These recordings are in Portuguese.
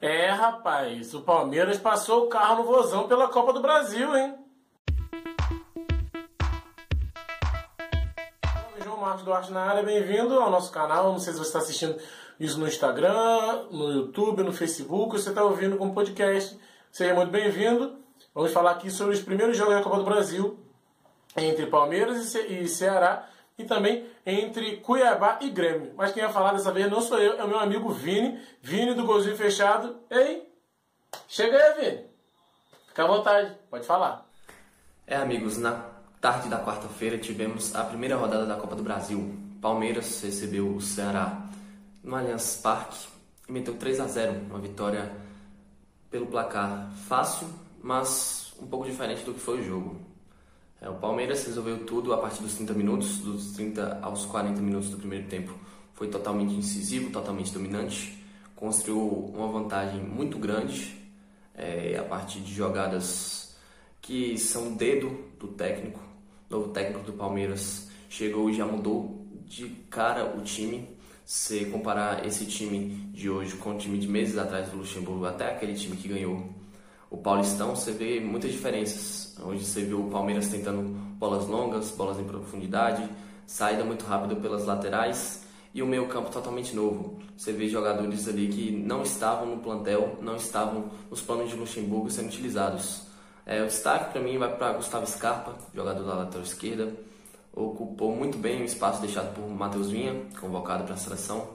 É, rapaz, o Palmeiras passou o carro no vozão pela Copa do Brasil, hein? João Marcos Duarte na área, bem-vindo ao nosso canal. Não sei se você está assistindo isso no Instagram, no YouTube, no Facebook, você está ouvindo como podcast. Seja muito bem-vindo. Vamos falar aqui sobre os primeiros jogos da Copa do Brasil entre Palmeiras e Ceará e também entre Cuiabá e Grêmio. Mas quem vai falar dessa vez não sou eu, é o meu amigo Vini, Vini do Golzinho Fechado. Ei, chega aí, Vini. Fica à vontade, pode falar. É, amigos, na tarde da quarta-feira tivemos a primeira rodada da Copa do Brasil. Palmeiras recebeu o Ceará no Allianz Parque e meteu 3 a 0, uma vitória pelo placar fácil, mas um pouco diferente do que foi o jogo. É, o Palmeiras resolveu tudo a partir dos 30 minutos, dos 30 aos 40 minutos do primeiro tempo. Foi totalmente incisivo, totalmente dominante, construiu uma vantagem muito grande é, a partir de jogadas que são dedo do técnico. O novo técnico do Palmeiras chegou e já mudou de cara o time. Se comparar esse time de hoje com o time de meses atrás do Luxemburgo, até aquele time que ganhou o Paulistão, você vê muitas diferenças. Hoje você viu o Palmeiras tentando bolas longas, bolas em profundidade, saída muito rápida pelas laterais e o meio campo totalmente novo. Você vê jogadores ali que não estavam no plantel, não estavam nos planos de Luxemburgo sendo utilizados. É, o destaque para mim vai para Gustavo Scarpa, jogador da lateral esquerda. Ocupou muito bem o espaço deixado por Matheus Vinha, convocado para a seleção,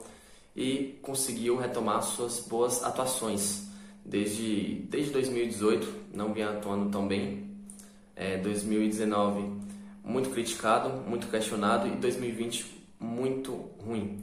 e conseguiu retomar suas boas atuações desde, desde 2018, não vinha atuando tão bem. É, 2019, muito criticado, muito questionado, e 2020, muito ruim.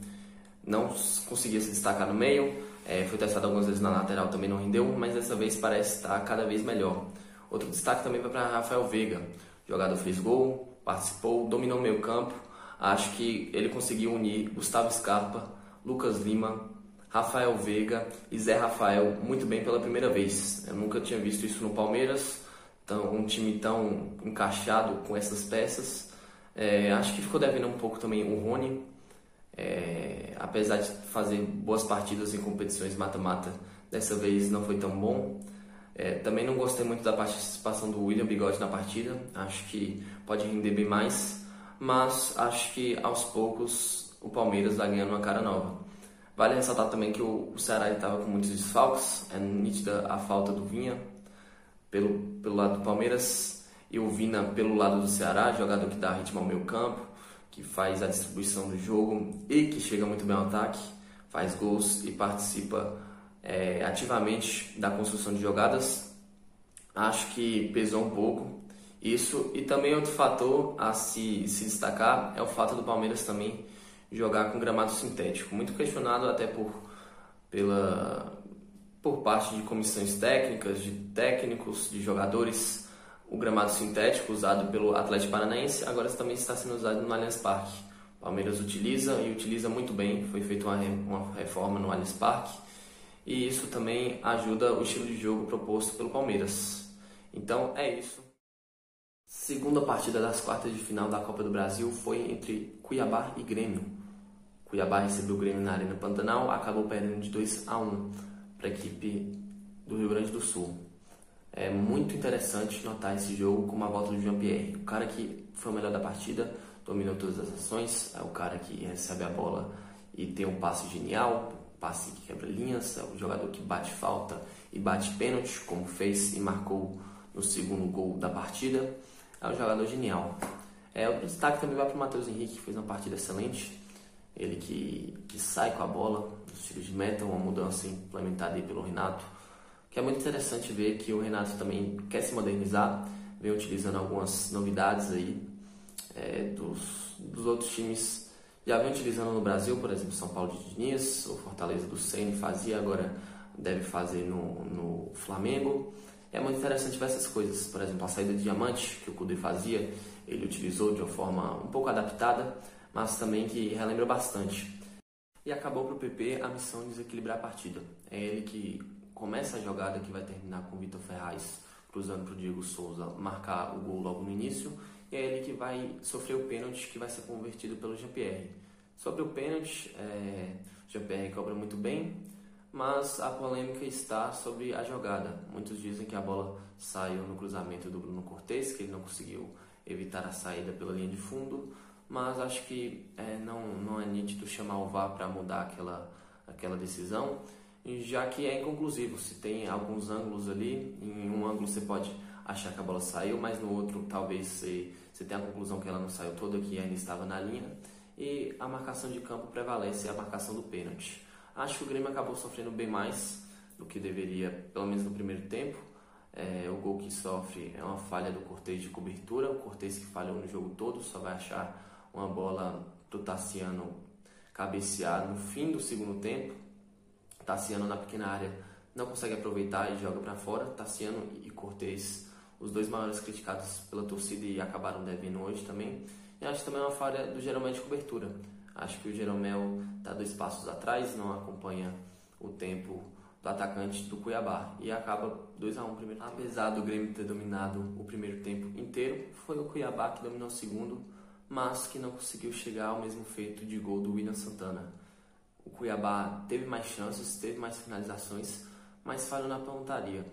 Não conseguia se destacar no meio, é, foi testado algumas vezes na lateral, também não rendeu, mas dessa vez parece estar cada vez melhor. Outro destaque também vai para Rafael Veiga. O jogador fez gol, participou, dominou o meio campo. Acho que ele conseguiu unir Gustavo Scarpa, Lucas Lima, Rafael Veiga e Zé Rafael muito bem pela primeira vez. Eu nunca tinha visto isso no Palmeiras, tão, um time tão encaixado com essas peças. É, acho que ficou devendo um pouco também o Rony, é, apesar de fazer boas partidas em competições mata-mata, dessa vez não foi tão bom. É, também não gostei muito da participação do William Bigode na partida, acho que pode render bem mais, mas acho que aos poucos o Palmeiras vai ganhando uma cara nova. Vale ressaltar também que o, Ceará estava com muitos desfalques, é nítida a falta do Vinha pelo, pelo lado do Palmeiras e o Vina pelo lado do Ceará, jogador que dá ritmo ao meio campo, que faz a distribuição do jogo e que chega muito bem ao ataque, faz gols e participa é, ativamente da construção de jogadas. Acho que pesou um pouco isso e também outro fator a se, se destacar é o fato do Palmeiras também jogar com gramado sintético. Muito questionado até por, pela, por parte de comissões técnicas, de técnicos, de jogadores, o gramado sintético usado pelo Atlético Paranaense agora também está sendo usado no Allianz Parque. O Palmeiras utiliza e utiliza muito bem, foi feita uma, uma reforma no Allianz Parque e isso também ajuda o estilo de jogo proposto pelo Palmeiras. Então é isso. Segunda partida das quartas de final da Copa do Brasil foi entre Cuiabá e Grêmio. Cuiabá recebeu o Grêmio na Arena Pantanal, acabou perdendo de 2 a 1 para a equipe do Rio Grande do Sul. É muito interessante notar esse jogo com uma volta do Jean-Pierre. O cara que foi o melhor da partida, dominou todas as ações, é o cara que recebe a bola e tem um passe genial, passe que quebra linhas, é o jogador que bate falta e bate pênalti, como fez e marcou no segundo gol da partida. É um jogador genial. É, o destaque também vai para o Matheus Henrique, que fez uma partida excelente ele que, que sai com a bola dos tiros de meta, uma mudança implementada aí pelo Renato, que é muito interessante ver que o Renato também quer se modernizar, vem utilizando algumas novidades aí é, dos, dos outros times já vem utilizando no Brasil, por exemplo, São Paulo de Diniz, o Fortaleza do Ceni fazia, agora deve fazer no, no Flamengo. É muito interessante ver essas coisas. Por exemplo, a saída de diamante que o Cudê fazia, ele utilizou de uma forma um pouco adaptada mas também que relembra bastante. E acabou para o PP a missão de desequilibrar a partida. É ele que começa a jogada que vai terminar com o Vitor Ferraz cruzando para o Diego Souza marcar o gol logo no início. E é ele que vai sofrer o pênalti que vai ser convertido pelo Jean-Pierre. Sobre o pênalti, é, o Jean-Pierre cobra muito bem, mas a polêmica está sobre a jogada. Muitos dizem que a bola saiu no cruzamento do Bruno Cortes, que ele não conseguiu evitar a saída pela linha de fundo, mas acho que é, não, não é nítido chamar o VAR para mudar aquela, aquela decisão, já que é inconclusivo. Se tem alguns ângulos ali, em um ângulo você pode achar que a bola saiu, mas no outro talvez você, você tenha a conclusão que ela não saiu toda, que ainda estava na linha, e a marcação de campo prevalece a marcação do pênalti. Acho que o Grêmio acabou sofrendo bem mais do que deveria, pelo menos no primeiro tempo. É, o gol que sofre é uma falha do Cortez de cobertura, o Cortez que falhou no jogo todo, só vai achar uma bola do Tassiano cabecear no fim do segundo tempo. Tassiano na pequena área não consegue aproveitar e joga para fora. Tassiano e Cortez, os dois maiores criticados pela torcida e acabaram devendo hoje também. E acho também uma falha do Jeromel de cobertura. Acho que o Jeromel está dois passos atrás, não acompanha o tempo do atacante do Cuiabá e acaba 2 a 1 um primeiro. Apesar do Grêmio ter dominado o primeiro tempo inteiro, foi o Cuiabá que dominou o segundo, mas que não conseguiu chegar ao mesmo feito de gol do William Santana. O Cuiabá teve mais chances, teve mais finalizações, mas falhou na pontaria.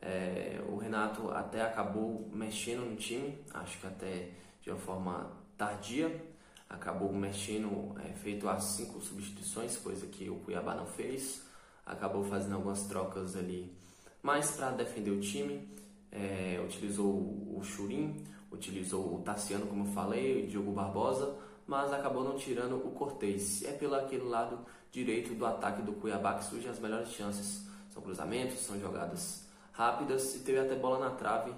É, o Renato até acabou mexendo no time, acho que até de uma forma tardia, acabou mexendo, é, feito as cinco substituições, coisa que o Cuiabá não fez, acabou fazendo algumas trocas ali, mas para defender o time, é, utilizou o Churim, utilizou o Tassiano, como eu falei, o Diogo Barbosa, mas acabou não tirando o Cortez. É pelo aquele lado direito do ataque do Cuiabá que surgem as melhores chances. São cruzamentos, são jogadas rápidas e teve até bola na trave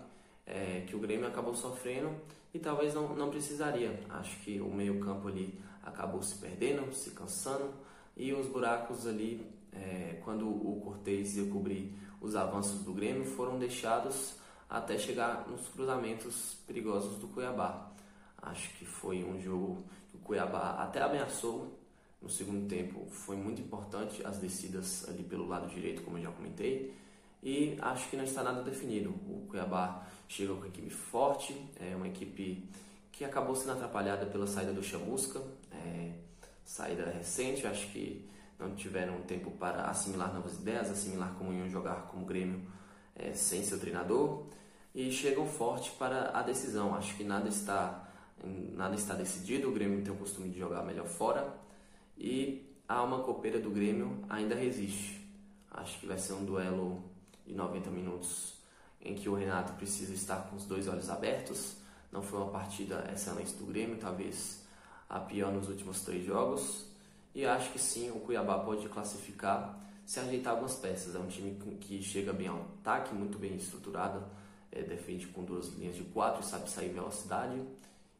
é, que o Grêmio acabou sofrendo e talvez não, não precisaria. Acho que o meio-campo ali acabou se perdendo, se cansando e os buracos ali, é, quando o Cortez ia cobrir os avanços do Grêmio, foram deixados até chegar nos cruzamentos perigosos do Cuiabá. Acho que foi um jogo que o Cuiabá até ameaçou no segundo tempo. Foi muito importante as descidas ali pelo lado direito, como eu já comentei e acho que não está nada definido. O Cuiabá chega com uma equipe forte, é uma equipe que acabou sendo atrapalhada pela saída do Chamusca, é, saída recente, acho que não tiveram tempo para assimilar novas ideias, assimilar como iam jogar como Grêmio é, sem seu treinador e chegam forte para a decisão. Acho que nada está nada está decidido, o Grêmio tem o costume de jogar melhor fora e a alma copeira do Grêmio ainda resiste. Acho que vai ser um duelo de 90 minutos em que o Renato precisa estar com os dois olhos abertos. Não foi uma partida excelente do Grêmio, talvez a pior nos últimos três jogos. E acho que sim, o Cuiabá pode classificar se ajeitar algumas peças. É um time que chega bem ao ataque, muito bem estruturado, é, defende com duas linhas de quatro e sabe sair velocidade.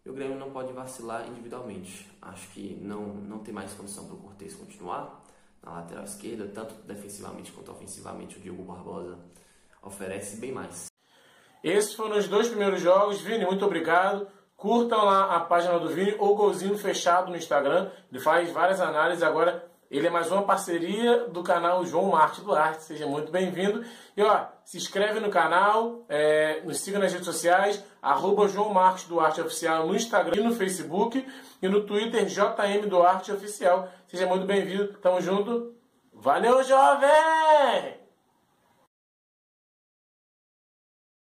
E o Grêmio não pode vacilar individualmente. Acho que não, não tem mais condição para o Cortez continuar na lateral esquerda, tanto defensivamente quanto ofensivamente, o Diogo Barbosa oferece bem mais. Esses foram os dois primeiros jogos. Vini, muito obrigado. Curtam lá a página do Vini, ou Golzinho Fechado no Instagram. Ele faz várias análises. Agora ele é mais uma parceria do canal João Marte Duarte. Seja muito bem-vindo. E ó, se inscreve no canal, é, nos siga nas redes sociais, arroba João Marcos Duarte Oficial no Instagram e no Facebook. E no Twitter, JM Duarte Oficial. Seja muito bem-vindo. Tamo junto. Valeu, jovem!